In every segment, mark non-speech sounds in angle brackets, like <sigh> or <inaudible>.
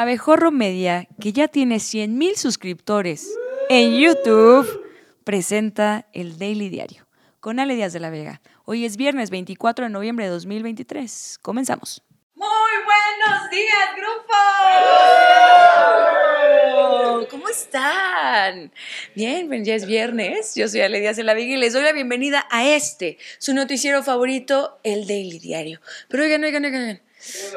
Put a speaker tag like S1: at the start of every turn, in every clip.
S1: Abejorro Media, que ya tiene 100.000 suscriptores en YouTube, presenta el Daily Diario con Ale Díaz de la Vega. Hoy es viernes 24 de noviembre de 2023. Comenzamos.
S2: Muy buenos días, grupo. ¿Cómo están? Bien, pues ya es viernes. Yo soy Ale Díaz de la Vega y les doy la bienvenida a este, su noticiero favorito, el Daily Diario. Pero oigan, oigan, oigan.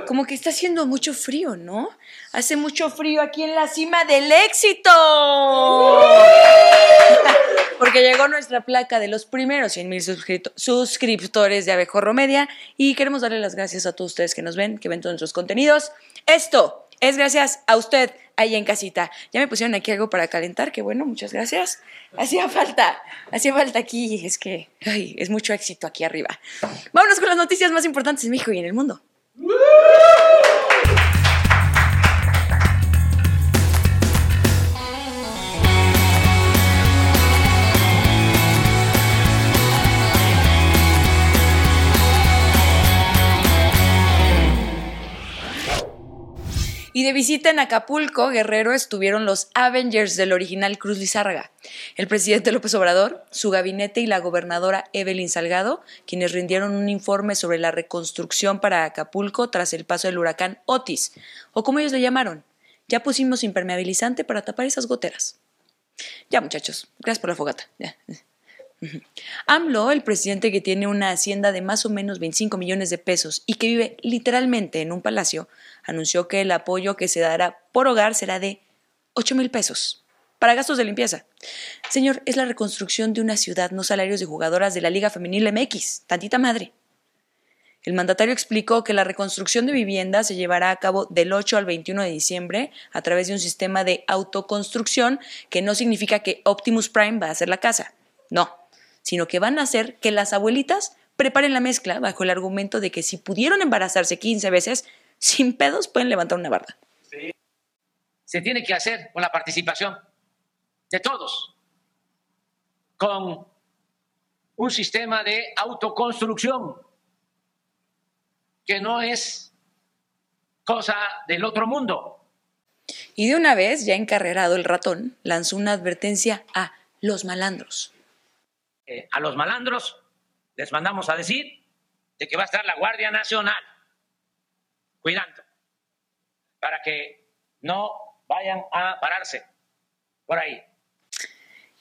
S2: Como que está haciendo mucho frío, ¿no? Hace mucho frío aquí en la cima del éxito. <laughs> Porque llegó nuestra placa de los primeros 100 mil suscriptores de Abejorro Media y queremos darle las gracias a todos ustedes que nos ven, que ven todos nuestros contenidos. Esto es gracias a usted ahí en casita. Ya me pusieron aquí algo para calentar, que bueno, muchas gracias. Hacía falta, hacía falta aquí, es que es mucho éxito aquí arriba. Vámonos con las noticias más importantes en México y en el mundo. Y de visita en Acapulco, Guerrero, estuvieron los Avengers del original Cruz Lizárraga, el presidente López Obrador, su gabinete y la gobernadora Evelyn Salgado, quienes rindieron un informe sobre la reconstrucción para Acapulco tras el paso del huracán Otis, o como ellos le llamaron, ya pusimos impermeabilizante para tapar esas goteras. Ya, muchachos, gracias por la fogata. Ya. AMLO, el presidente que tiene una hacienda de más o menos 25 millones de pesos y que vive literalmente en un palacio, anunció que el apoyo que se dará por hogar será de 8 mil pesos para gastos de limpieza. Señor, es la reconstrucción de una ciudad, no salarios de jugadoras de la Liga Femenil MX, tantita madre. El mandatario explicó que la reconstrucción de viviendas se llevará a cabo del 8 al 21 de diciembre a través de un sistema de autoconstrucción que no significa que Optimus Prime va a hacer la casa. No, sino que van a hacer que las abuelitas preparen la mezcla bajo el argumento de que si pudieron embarazarse 15 veces, <laughs> sin pedos pueden levantar una barda.
S3: Se tiene que hacer con la participación de todos, con un sistema de autoconstrucción que no es cosa del otro mundo.
S2: Y de una vez, ya encarrerado el ratón, lanzó una advertencia a los malandros
S3: eh, a los malandros les mandamos a decir de que va a estar la Guardia Nacional cuidando para que no vayan a pararse por ahí.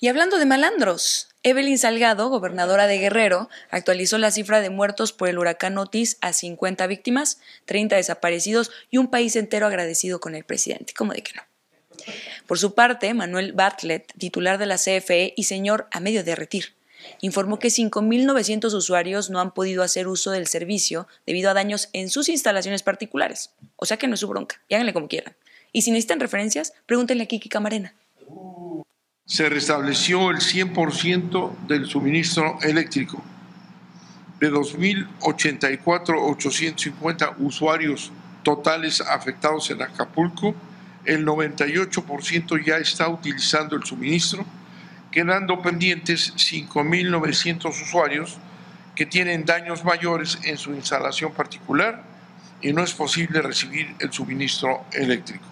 S2: Y hablando de malandros, Evelyn Salgado, gobernadora de Guerrero, actualizó la cifra de muertos por el huracán Otis a 50 víctimas, 30 desaparecidos y un país entero agradecido con el presidente. ¿Cómo de que no? Por su parte, Manuel Bartlett, titular de la CFE y señor a medio derretir, informó que 5.900 usuarios no han podido hacer uso del servicio debido a daños en sus instalaciones particulares. O sea que no es su bronca, y háganle como quieran. Y si necesitan referencias, pregúntenle a Kiki Camarena.
S4: Se restableció el 100% del suministro eléctrico. De 2.084.850 usuarios totales afectados en Acapulco, el 98% ya está utilizando el suministro quedando pendientes 5.900 usuarios que tienen daños mayores en su instalación particular y no es posible recibir el suministro eléctrico.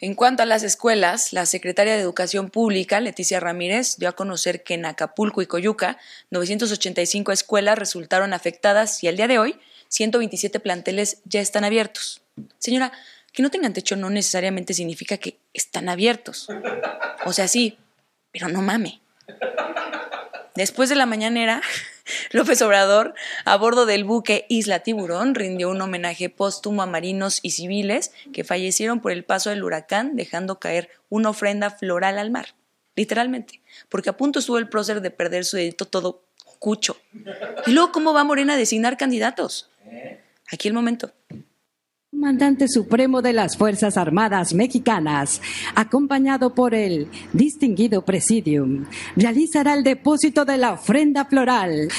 S2: En cuanto a las escuelas, la secretaria de Educación Pública, Leticia Ramírez, dio a conocer que en Acapulco y Coyuca, 985 escuelas resultaron afectadas y al día de hoy, 127 planteles ya están abiertos. Señora, que no tengan techo no necesariamente significa que están abiertos. O sea, sí, pero no mame. Después de la mañanera, <laughs> López Obrador, a bordo del buque Isla Tiburón, rindió un homenaje póstumo a marinos y civiles que fallecieron por el paso del huracán, dejando caer una ofrenda floral al mar. Literalmente, porque a punto estuvo el prócer de perder su dedito todo cucho. Y luego, ¿cómo va Morena a designar candidatos? Aquí el momento.
S5: Comandante Supremo de las Fuerzas Armadas Mexicanas, acompañado por el distinguido Presidium, realizará el depósito de la ofrenda floral.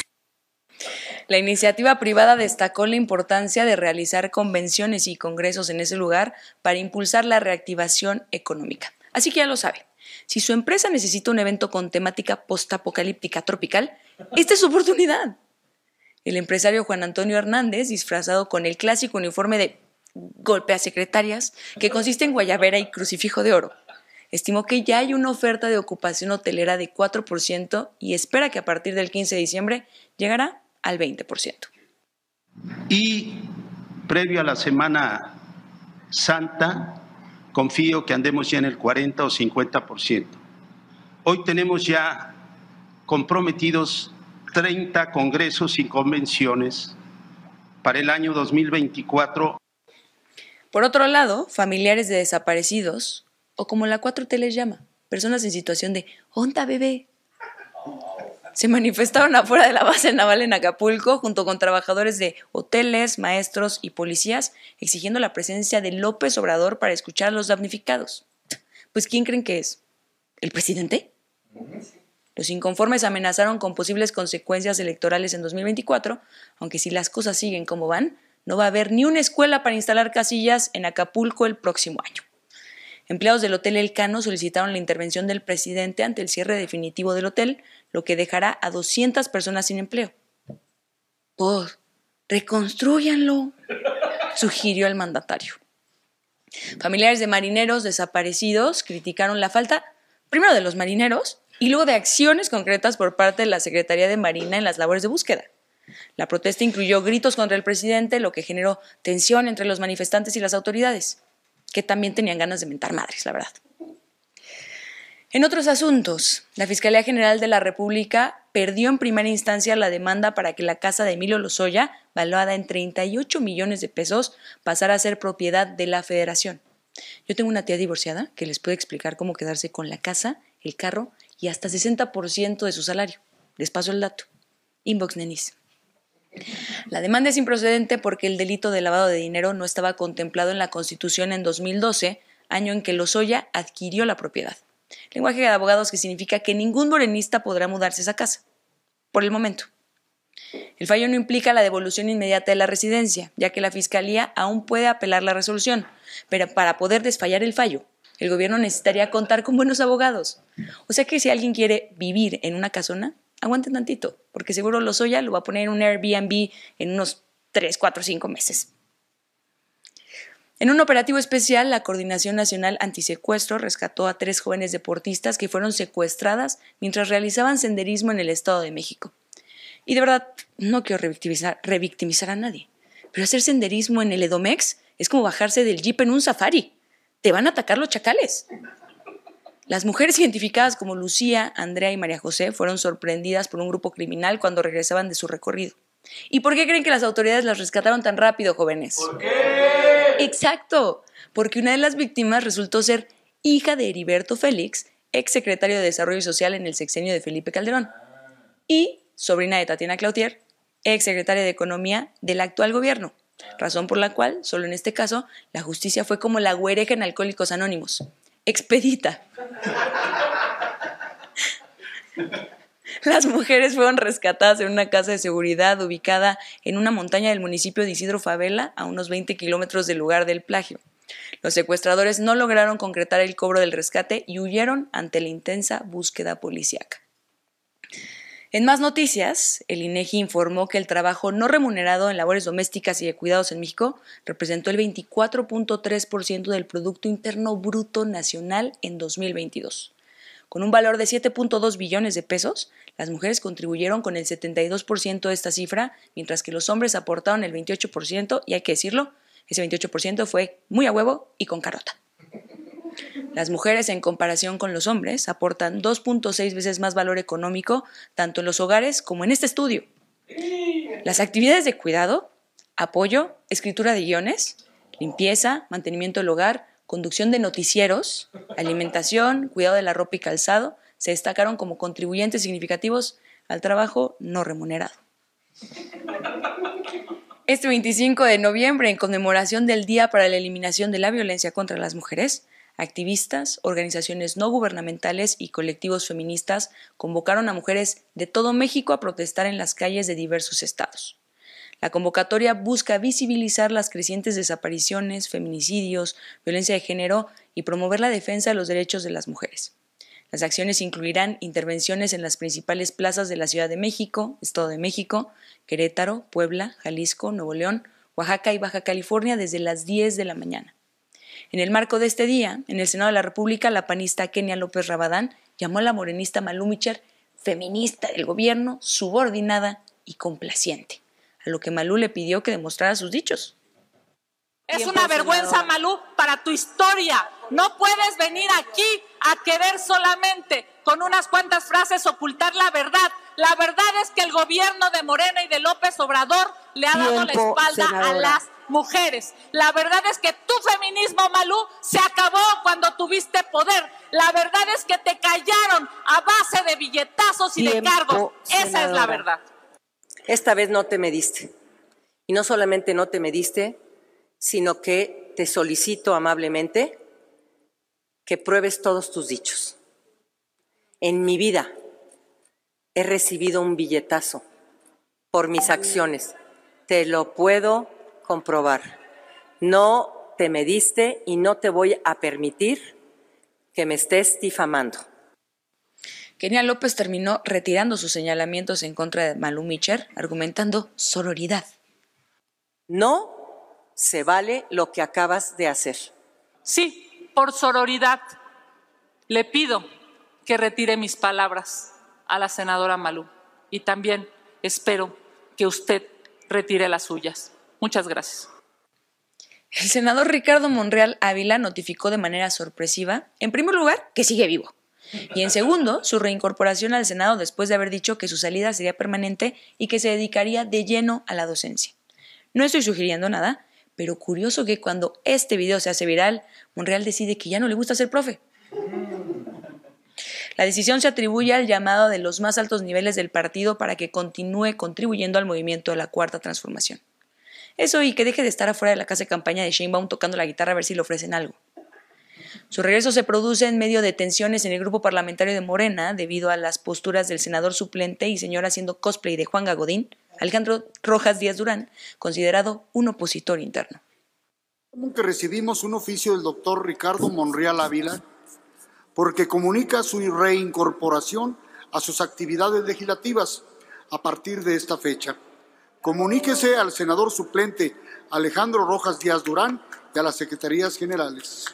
S2: La iniciativa privada destacó la importancia de realizar convenciones y congresos en ese lugar para impulsar la reactivación económica. Así que ya lo sabe, si su empresa necesita un evento con temática postapocalíptica tropical, esta es su oportunidad. El empresario Juan Antonio Hernández, disfrazado con el clásico uniforme de golpe a secretarias, que consiste en guayabera y crucifijo de oro. Estimó que ya hay una oferta de ocupación hotelera de 4% y espera que a partir del 15 de diciembre llegará al 20%.
S6: Y previo a la Semana Santa, confío que andemos ya en el 40 o 50%. Hoy tenemos ya comprometidos 30 congresos y convenciones para el año 2024.
S2: Por otro lado, familiares de desaparecidos, o como la 4T les llama, personas en situación de onda bebé, se manifestaron afuera de la base naval en Acapulco junto con trabajadores de hoteles, maestros y policías, exigiendo la presencia de López Obrador para escuchar a los damnificados. Pues ¿quién creen que es? ¿El presidente? Los inconformes amenazaron con posibles consecuencias electorales en 2024, aunque si las cosas siguen como van, no va a haber ni una escuela para instalar casillas en Acapulco el próximo año. Empleados del Hotel Elcano solicitaron la intervención del presidente ante el cierre definitivo del hotel, lo que dejará a 200 personas sin empleo. Pues, reconstruyanlo, sugirió el mandatario. Familiares de marineros desaparecidos criticaron la falta, primero de los marineros, y luego de acciones concretas por parte de la Secretaría de Marina en las labores de búsqueda. La protesta incluyó gritos contra el presidente, lo que generó tensión entre los manifestantes y las autoridades que también tenían ganas de mentar madres, la verdad. En otros asuntos, la Fiscalía General de la República perdió en primera instancia la demanda para que la casa de Emilio Lozoya, valuada en 38 millones de pesos, pasara a ser propiedad de la Federación. Yo tengo una tía divorciada que les puede explicar cómo quedarse con la casa, el carro y hasta 60% de su salario. Les paso el dato. Inbox Nenis. La demanda es improcedente porque el delito de lavado de dinero no estaba contemplado en la Constitución en 2012, año en que Lozoya adquirió la propiedad. Lenguaje de abogados que significa que ningún morenista podrá mudarse a esa casa. Por el momento. El fallo no implica la devolución inmediata de la residencia, ya que la Fiscalía aún puede apelar la resolución, pero para poder desfallar el fallo, el gobierno necesitaría contar con buenos abogados. O sea que si alguien quiere vivir en una casona, aguanten tantito, porque seguro Lozoya lo va a poner en un Airbnb en unos 3, 4, 5 meses. En un operativo especial, la Coordinación Nacional Antisecuestro rescató a tres jóvenes deportistas que fueron secuestradas mientras realizaban senderismo en el Estado de México. Y de verdad, no quiero revictimizar a nadie, pero hacer senderismo en el Edomex es como bajarse del jeep en un safari. Te van a atacar los chacales. Las mujeres identificadas como Lucía, Andrea y María José fueron sorprendidas por un grupo criminal cuando regresaban de su recorrido. ¿Y por qué creen que las autoridades las rescataron tan rápido, jóvenes?
S7: ¿Por qué?
S2: Exacto, porque una de las víctimas resultó ser hija de Heriberto Félix, ex secretario de Desarrollo Social en el sexenio de Felipe Calderón, y sobrina de Tatiana Cloutier, ex secretaria de Economía del actual gobierno, razón por la cual, solo en este caso, la justicia fue como la güereja en Alcohólicos Anónimos expedita. Las mujeres fueron rescatadas en una casa de seguridad ubicada en una montaña del municipio de Isidro Favela, a unos 20 kilómetros del lugar del plagio. Los secuestradores no lograron concretar el cobro del rescate y huyeron ante la intensa búsqueda policíaca. En más noticias, el INEGI informó que el trabajo no remunerado en labores domésticas y de cuidados en México representó el 24.3% del Producto Interno Bruto Nacional en 2022. Con un valor de 7.2 billones de pesos, las mujeres contribuyeron con el 72% de esta cifra, mientras que los hombres aportaron el 28%, y hay que decirlo, ese 28% fue muy a huevo y con carota. Las mujeres, en comparación con los hombres, aportan 2.6 veces más valor económico tanto en los hogares como en este estudio. Las actividades de cuidado, apoyo, escritura de guiones, limpieza, mantenimiento del hogar, conducción de noticieros, alimentación, cuidado de la ropa y calzado, se destacaron como contribuyentes significativos al trabajo no remunerado. Este 25 de noviembre, en conmemoración del Día para la Eliminación de la Violencia contra las Mujeres, Activistas, organizaciones no gubernamentales y colectivos feministas convocaron a mujeres de todo México a protestar en las calles de diversos estados. La convocatoria busca visibilizar las crecientes desapariciones, feminicidios, violencia de género y promover la defensa de los derechos de las mujeres. Las acciones incluirán intervenciones en las principales plazas de la Ciudad de México, Estado de México, Querétaro, Puebla, Jalisco, Nuevo León, Oaxaca y Baja California desde las 10 de la mañana. En el marco de este día, en el Senado de la República, la panista Kenia López Rabadán llamó a la morenista Malú Micher feminista del gobierno, subordinada y complaciente, a lo que Malú le pidió que demostrara sus dichos.
S7: Es una vergüenza, Malú, para tu historia. No puedes venir aquí a querer solamente con unas cuantas frases ocultar la verdad. La verdad es que el gobierno de Morena y de López Obrador le ha dado la espalda a las mujeres. La verdad es que tu feminismo, Malú, se acabó cuando tuviste poder. La verdad es que te callaron a base de billetazos y de cargos. Esa es la verdad.
S8: Esta vez no te mediste. Y no solamente no te mediste, sino que te solicito amablemente que pruebes todos tus dichos. En mi vida he recibido un billetazo por mis acciones. Te lo puedo comprobar. No te mediste y no te voy a permitir que me estés difamando.
S2: Kenia López terminó retirando sus señalamientos en contra de Malú Micher, argumentando sororidad.
S8: No se vale lo que acabas de hacer.
S7: Sí, por sororidad. Le pido que retire mis palabras a la senadora Malú y también espero que usted retire las suyas. Muchas gracias.
S2: El senador Ricardo Monreal Ávila notificó de manera sorpresiva, en primer lugar, que sigue vivo. Y en segundo, su reincorporación al Senado después de haber dicho que su salida sería permanente y que se dedicaría de lleno a la docencia. No estoy sugiriendo nada, pero curioso que cuando este video se hace viral, Monreal decide que ya no le gusta ser profe. La decisión se atribuye al llamado de los más altos niveles del partido para que continúe contribuyendo al movimiento de la Cuarta Transformación. Eso y que deje de estar afuera de la casa de campaña de Sheinbaum tocando la guitarra a ver si le ofrecen algo. Su regreso se produce en medio de tensiones en el grupo parlamentario de Morena debido a las posturas del senador suplente y señor haciendo cosplay de Juan Gagodín, Alejandro Rojas Díaz Durán, considerado un opositor interno.
S9: Que recibimos un oficio del doctor Ricardo Monreal Ávila porque comunica su reincorporación a sus actividades legislativas a partir de esta fecha. Comuníquese al senador suplente Alejandro Rojas Díaz Durán y a las secretarías generales.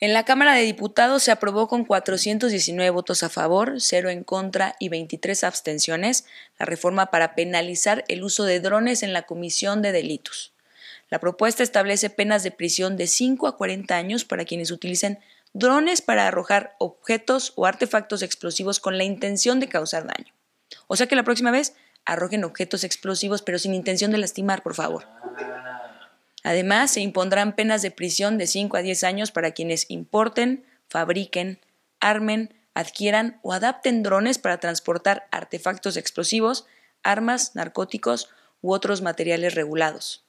S2: En la Cámara de Diputados se aprobó con 419 votos a favor, 0 en contra y 23 abstenciones la reforma para penalizar el uso de drones en la comisión de delitos. La propuesta establece penas de prisión de 5 a 40 años para quienes utilicen drones para arrojar objetos o artefactos explosivos con la intención de causar daño. O sea que la próxima vez arrojen objetos explosivos pero sin intención de lastimar, por favor. Además, se impondrán penas de prisión de 5 a 10 años para quienes importen, fabriquen, armen, adquieran o adapten drones para transportar artefactos explosivos, armas, narcóticos u otros materiales regulados.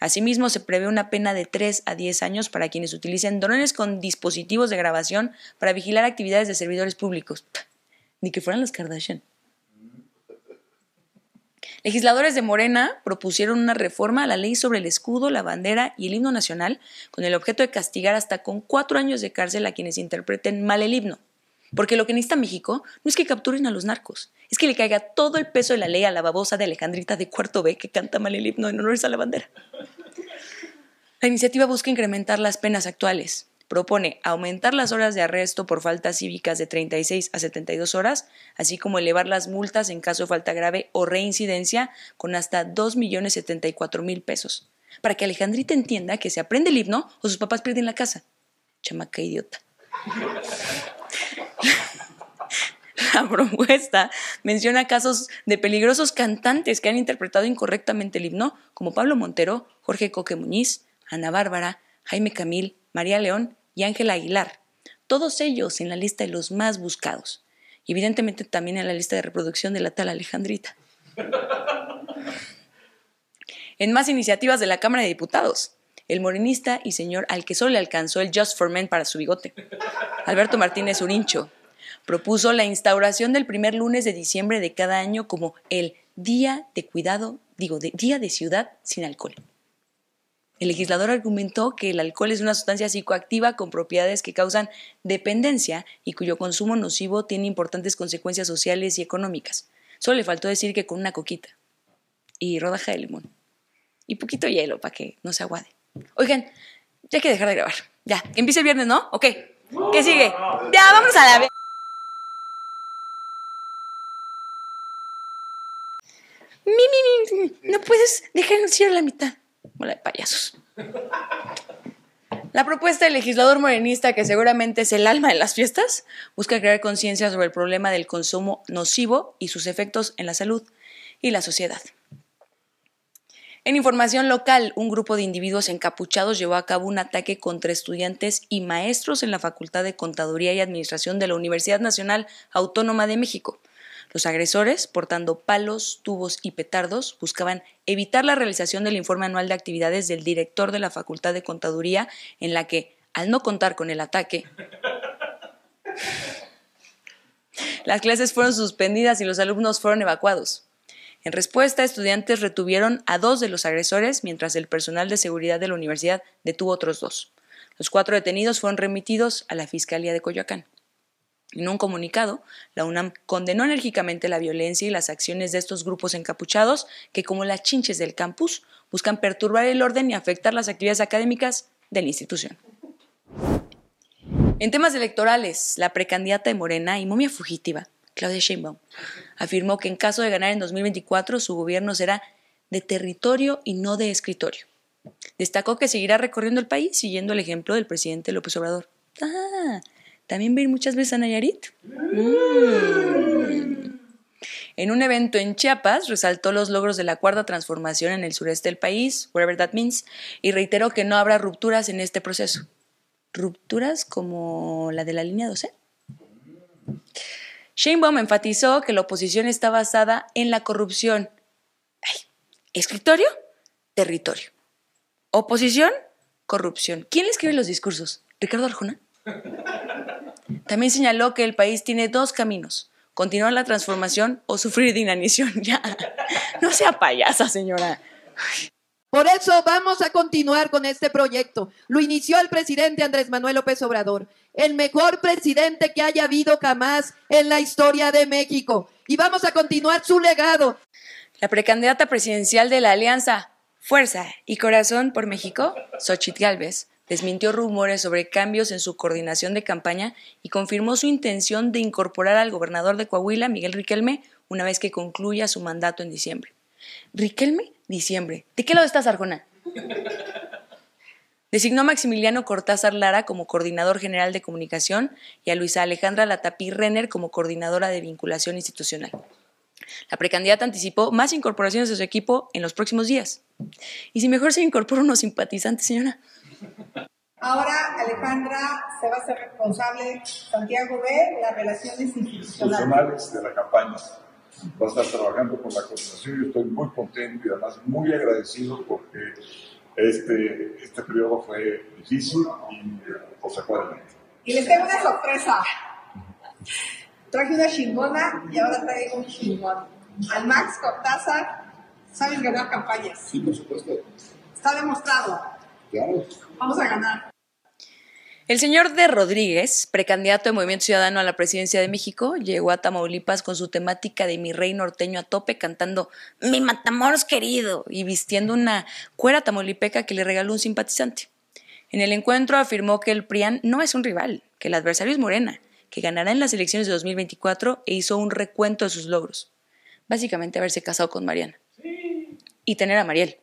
S2: Asimismo, se prevé una pena de 3 a 10 años para quienes utilicen drones con dispositivos de grabación para vigilar actividades de servidores públicos. Ni que fueran las Kardashian. Legisladores de Morena propusieron una reforma a la ley sobre el escudo, la bandera y el himno nacional con el objeto de castigar hasta con cuatro años de cárcel a quienes interpreten mal el himno. Porque lo que necesita México no es que capturen a los narcos, es que le caiga todo el peso de la ley a la babosa de Alejandrita de Cuarto B que canta mal el himno en honores a la bandera. La iniciativa busca incrementar las penas actuales, propone aumentar las horas de arresto por faltas cívicas de 36 a 72 horas, así como elevar las multas en caso de falta grave o reincidencia con hasta 2.074.000 pesos, para que Alejandrita entienda que se aprende el himno o sus papás pierden la casa. Chamaca idiota. <laughs> La propuesta menciona casos de peligrosos cantantes que han interpretado incorrectamente el himno, como Pablo Montero, Jorge Coque Muñiz, Ana Bárbara, Jaime Camil, María León y Ángela Aguilar, todos ellos en la lista de los más buscados, evidentemente también en la lista de reproducción de la tal Alejandrita. En más iniciativas de la Cámara de Diputados, el morenista y señor al que solo le alcanzó el Just for Men para su bigote, Alberto Martínez Urincho, propuso la instauración del primer lunes de diciembre de cada año como el Día de Cuidado, digo, de Día de Ciudad sin Alcohol. El legislador argumentó que el alcohol es una sustancia psicoactiva con propiedades que causan dependencia y cuyo consumo nocivo tiene importantes consecuencias sociales y económicas. Solo le faltó decir que con una coquita y rodaja de limón. y poquito hielo para que no se aguade. Oigan, ya hay que dejar de grabar. Ya, empieza el viernes, ¿no? Ok. ¿Qué sigue? Ya, vamos a la... Mi, mi, mi, no puedes dejar el cielo a la mitad. Hola de payasos. La propuesta del legislador morenista, que seguramente es el alma de las fiestas, busca crear conciencia sobre el problema del consumo nocivo y sus efectos en la salud y la sociedad. En información local, un grupo de individuos encapuchados llevó a cabo un ataque contra estudiantes y maestros en la Facultad de Contaduría y Administración de la Universidad Nacional Autónoma de México. Los agresores, portando palos, tubos y petardos, buscaban evitar la realización del informe anual de actividades del director de la Facultad de Contaduría, en la que, al no contar con el ataque, las clases fueron suspendidas y los alumnos fueron evacuados. En respuesta, estudiantes retuvieron a dos de los agresores, mientras el personal de seguridad de la universidad detuvo otros dos. Los cuatro detenidos fueron remitidos a la Fiscalía de Coyoacán. En un comunicado, la UNAM condenó enérgicamente la violencia y las acciones de estos grupos encapuchados que, como las chinches del campus, buscan perturbar el orden y afectar las actividades académicas de la institución. En temas electorales, la precandidata de Morena y momia fugitiva, Claudia Sheinbaum, afirmó que en caso de ganar en 2024 su gobierno será de territorio y no de escritorio. Destacó que seguirá recorriendo el país siguiendo el ejemplo del presidente López Obrador. Ah, ¿También va muchas veces a Nayarit? Mm. En un evento en Chiapas resaltó los logros de la cuarta transformación en el sureste del país, whatever that means, y reiteró que no habrá rupturas en este proceso. ¿Rupturas como la de la línea 12? Sheinbaum enfatizó que la oposición está basada en la corrupción. ¿Escritorio? Territorio. Oposición, corrupción. ¿Quién le escribe los discursos? ¿Ricardo Arjona? También señaló que el país tiene dos caminos, continuar la transformación o sufrir de inanición. <laughs> Ya, no sea payasa, señora.
S10: Por eso vamos a continuar con este proyecto. Lo inició el presidente Andrés Manuel López Obrador, el mejor presidente que haya habido jamás en la historia de México. Y vamos a continuar su legado.
S2: La precandidata presidencial de la Alianza Fuerza y Corazón por México, Xochitl Gálvez, desmintió rumores sobre cambios en su coordinación de campaña y confirmó su intención de incorporar al gobernador de Coahuila, Miguel Riquelme, una vez que concluya su mandato en diciembre. ¿Riquelme? Diciembre. ¿De qué lado estás, Arjona? Designó a Maximiliano Cortázar Lara como coordinador general de comunicación y a Luisa Alejandra Latapí Renner como coordinadora de vinculación institucional. La precandidata anticipó más incorporaciones de su equipo en los próximos días. ¿Y si mejor se incorpora unos simpatizantes, señora?
S11: Ahora Alejandra se va a ser responsable, Santiago de las relaciones institucionales
S12: de la campaña. Va a estar trabajando con la coordinación y estoy muy contento y además muy agradecido porque este, este periodo fue difícil y pues sacó adelante.
S11: Y les tengo una sorpresa. Traje una chingona y ahora traigo un chingón. Al Max Cortázar, sabes ganar campañas.
S12: Sí, por supuesto.
S11: Está demostrado. Vamos a ganar.
S2: El señor de Rodríguez, precandidato de Movimiento Ciudadano a la presidencia de México, llegó a Tamaulipas con su temática de mi rey norteño a tope, cantando Mi Matamoros querido y vistiendo una cuera tamaulipeca que le regaló un simpatizante. En el encuentro afirmó que el PRIAN no es un rival, que el adversario es Morena, que ganará en las elecciones de 2024 e hizo un recuento de sus logros. Básicamente haberse casado con Mariana. Y tener a Mariel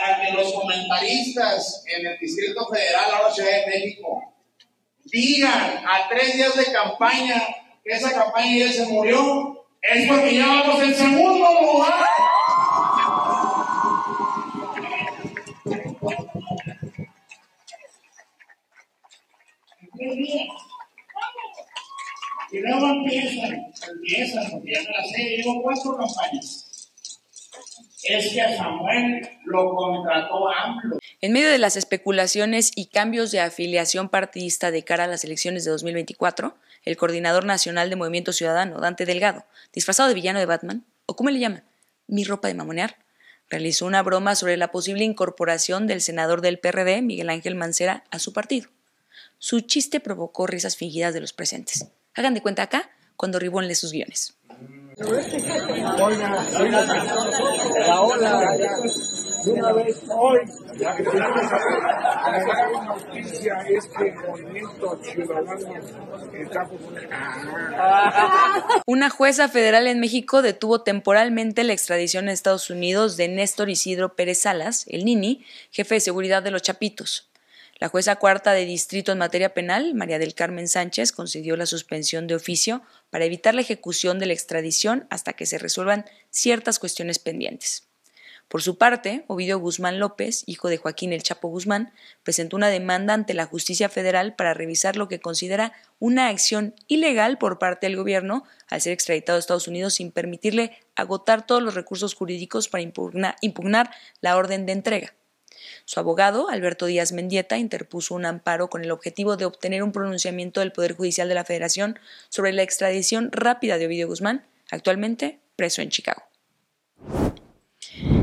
S13: para que los comentaristas en el Distrito Federal, ahora Ciudad de México, digan a tres días de campaña que esa campaña ya se murió, es porque ya vamos en segundo lugar. Y luego empiezan, empiezan, porque ya me la sé, llevo cuatro campañas es que a Samuel lo contrató AMLO.
S2: En medio de las especulaciones y cambios de afiliación partidista de cara a las elecciones de 2024, el coordinador nacional de Movimiento Ciudadano, Dante Delgado, disfrazado de villano de Batman, o cómo le llama, mi ropa de mamonear, realizó una broma sobre la posible incorporación del senador del PRD, Miguel Ángel Mancera, a su partido. Su chiste provocó risas fingidas de los presentes. Hagan de cuenta acá cuando Ribón lee sus guiones.
S14: Una
S2: Una jueza federal en México detuvo temporalmente la extradición a Estados Unidos de Néstor Isidro Pérez Salas, el Nini, jefe de seguridad de los Chapitos. La jueza cuarta de distrito en materia penal, María del Carmen Sánchez, concedió la suspensión de oficio para evitar la ejecución de la extradición hasta que se resuelvan ciertas cuestiones pendientes. Por su parte, Ovidio Guzmán López, hijo de Joaquín El Chapo Guzmán, presentó una demanda ante la justicia federal para revisar lo que considera una acción ilegal por parte del gobierno al ser extraditado a Estados Unidos sin permitirle agotar todos los recursos jurídicos para impugnar, la orden de entrega. Su abogado, Alberto Díaz Mendieta, interpuso un amparo con el objetivo de obtener un pronunciamiento del Poder Judicial de la Federación sobre la extradición rápida de Ovidio Guzmán, actualmente preso en Chicago.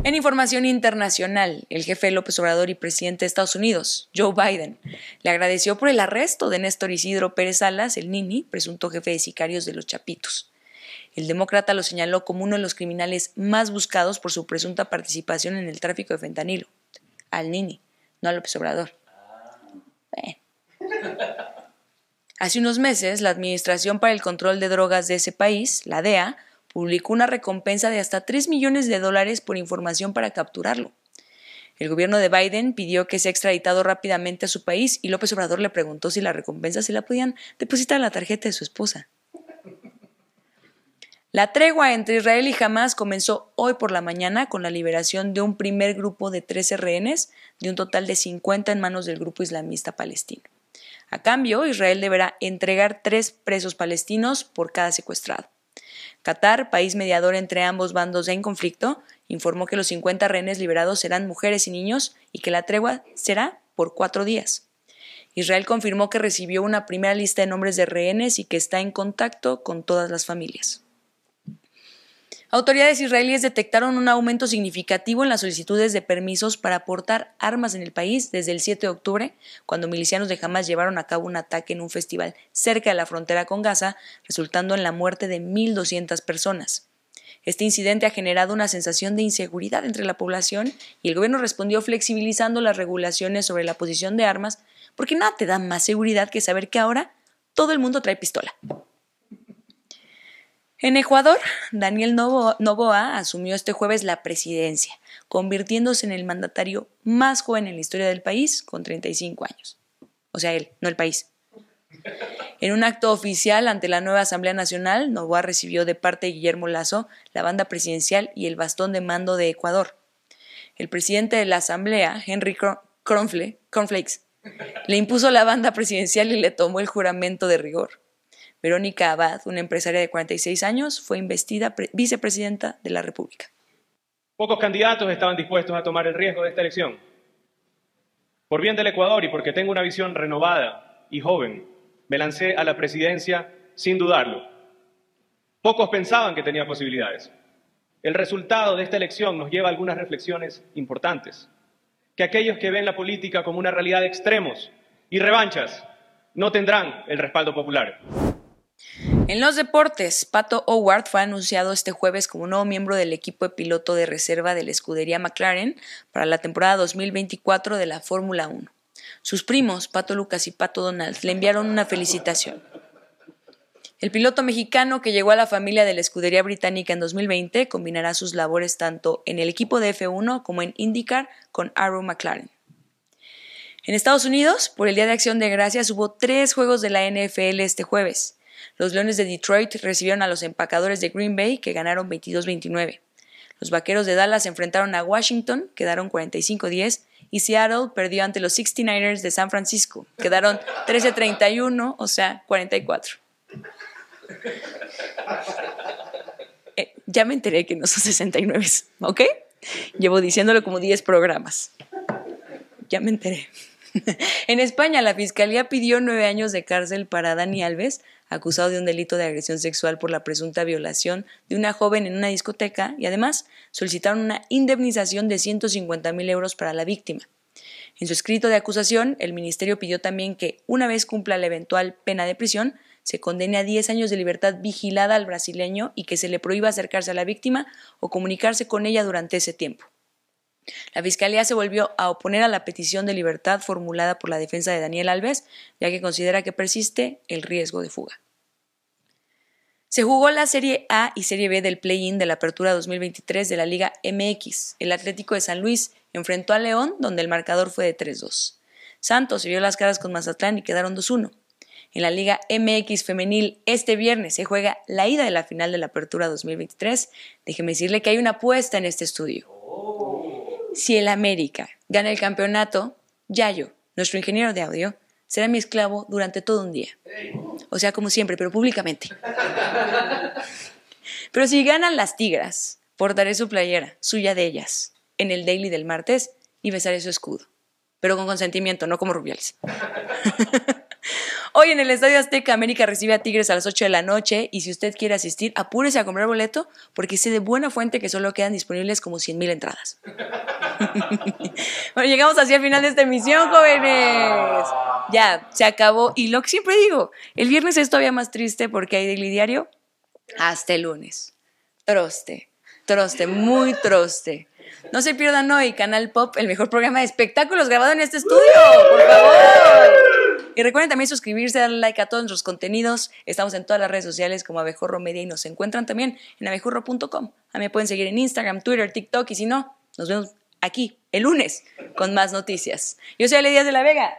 S2: En información internacional, el jefe López Obrador y presidente de Estados Unidos, Joe Biden, le agradeció por el arresto de Néstor Isidro Pérez Salas, el Nini, presunto jefe de sicarios de los Chapitos. El demócrata lo señaló como uno de los criminales más buscados por su presunta participación en el tráfico de fentanilo. Al Nini, no a López Obrador. <laughs> Hace unos meses, la Administración para el Control de Drogas de ese país, la DEA, publicó una recompensa de hasta 3 millones de dólares por información para capturarlo. El gobierno de Biden pidió que sea extraditado rápidamente a su país y López Obrador le preguntó si la recompensa se la podían depositar en la tarjeta de su esposa. La tregua entre Israel y Hamas comenzó hoy por la mañana con la liberación de un primer grupo de 13 rehenes, de un total de 50 en manos del grupo islamista palestino. A cambio, Israel deberá entregar tres presos palestinos por cada secuestrado. Qatar, país mediador entre ambos bandos en conflicto, informó que los 50 rehenes liberados serán mujeres y niños y que la tregua será por cuatro días. Israel confirmó que recibió una primera lista de nombres de rehenes y que está en contacto con todas las familias. Autoridades israelíes detectaron un aumento significativo en las solicitudes de permisos para aportar armas en el país desde el 7 de octubre, cuando milicianos de Hamas llevaron a cabo un ataque en un festival cerca de la frontera con Gaza, resultando en la muerte de 1.200 personas. Este incidente ha generado una sensación de inseguridad entre la población y el gobierno respondió flexibilizando las regulaciones sobre la posición de armas, porque nada te da más seguridad que saber que ahora todo el mundo trae pistola. En Ecuador, Daniel Novoa asumió este jueves la presidencia, convirtiéndose en el mandatario más joven en la historia del país, con 35 años. O sea, él, no el país. En un acto oficial ante la nueva Asamblea Nacional, Novoa recibió de parte de Guillermo Lazo la banda presidencial y el bastón de mando de Ecuador. El presidente de la Asamblea, Henry Cornflakes, le impuso la banda presidencial y le tomó el juramento de rigor. Verónica Abad, una empresaria de 46 años, fue investida vicepresidenta de la República.
S15: Pocos candidatos estaban dispuestos a tomar el riesgo de esta elección. Por bien del Ecuador y porque tengo una visión renovada y joven, me lancé a la presidencia sin dudarlo. Pocos pensaban que tenía posibilidades. El resultado de esta elección nos lleva a algunas reflexiones importantes. Que aquellos que ven la política como una realidad de extremos y revanchas no tendrán el respaldo popular.
S2: En los deportes, Pato Howard fue anunciado este jueves como nuevo miembro del equipo de piloto de reserva de la escudería McLaren para la temporada 2024 de la Fórmula 1. Sus primos, Pato Lucas y Pato Donald, le enviaron una felicitación. El piloto mexicano que llegó a la familia de la escudería británica en 2020 combinará sus labores tanto en el equipo de F1 como en IndyCar con Arrow McLaren. En Estados Unidos, por el Día de Acción de Gracias, hubo tres juegos de la NFL este jueves. Los Leones de Detroit recibieron a los empacadores de Green Bay, que ganaron 22-29. Los Vaqueros de Dallas enfrentaron a Washington, quedaron 45-10, y Seattle perdió ante los 69ers de San Francisco, quedaron 13-31, o sea, 44. Eh, ya me enteré que no son 69, ¿ok? Llevo diciéndolo como 10 programas. Ya me enteré. <laughs> en España, la Fiscalía pidió nueve años de cárcel para Dani Alves, acusado de un delito de agresión sexual por la presunta violación de una joven en una discoteca y además solicitaron una indemnización de 150 mil euros para la víctima. En su escrito de acusación, el Ministerio pidió también que, una vez cumpla la eventual pena de prisión, se condene a 10 años de libertad vigilada al brasileño y que se le prohíba acercarse a la víctima o comunicarse con ella durante ese tiempo. La Fiscalía se volvió a oponer a la petición de libertad formulada por la defensa de Daniel Alves, ya que considera que persiste el riesgo de fuga. Se jugó la Serie A y Serie B del play-in de la Apertura 2023 de la Liga MX. El Atlético de San Luis enfrentó a León, donde el marcador fue de 3-2. Santos se vio las caras con Mazatlán y quedaron 2-1. En la Liga MX femenil este viernes se juega la ida de la final de la Apertura 2023. Déjeme decirle que hay una apuesta en este estudio. Si el América gana el campeonato, Yayo, nuestro ingeniero de audio, será mi esclavo durante todo un día. O sea, como siempre, pero públicamente. <laughs> Pero si ganan las tigras, portaré su playera, suya de ellas, en el daily del martes y besaré su escudo. Pero con consentimiento, no como Rubiales. <laughs> Hoy en el Estadio Azteca, América recibe a Tigres a las 8 de la noche y si usted quiere asistir, apúrese a comprar boleto porque sé de buena fuente que solo quedan disponibles como 100 mil entradas. <laughs> bueno, llegamos así al final de esta emisión, jóvenes. Ya, se acabó. Y lo que siempre digo, el viernes es todavía más triste porque hay daily diario hasta el lunes. Troste, troste, muy troste. No se pierdan hoy Canal Pop, el mejor programa de espectáculos grabado en este estudio, por favor. Y recuerden también suscribirse, darle like a todos nuestros contenidos. Estamos en todas las redes sociales como Abejorro Media y nos encuentran también en abejorro.com. A mí me pueden seguir en Instagram, Twitter, TikTok y si no, nos vemos aquí el lunes con más noticias. Yo soy Ale Díaz de la Vega.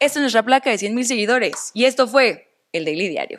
S2: Esta es nuestra placa de 100 mil seguidores y esto fue el Daily Diario.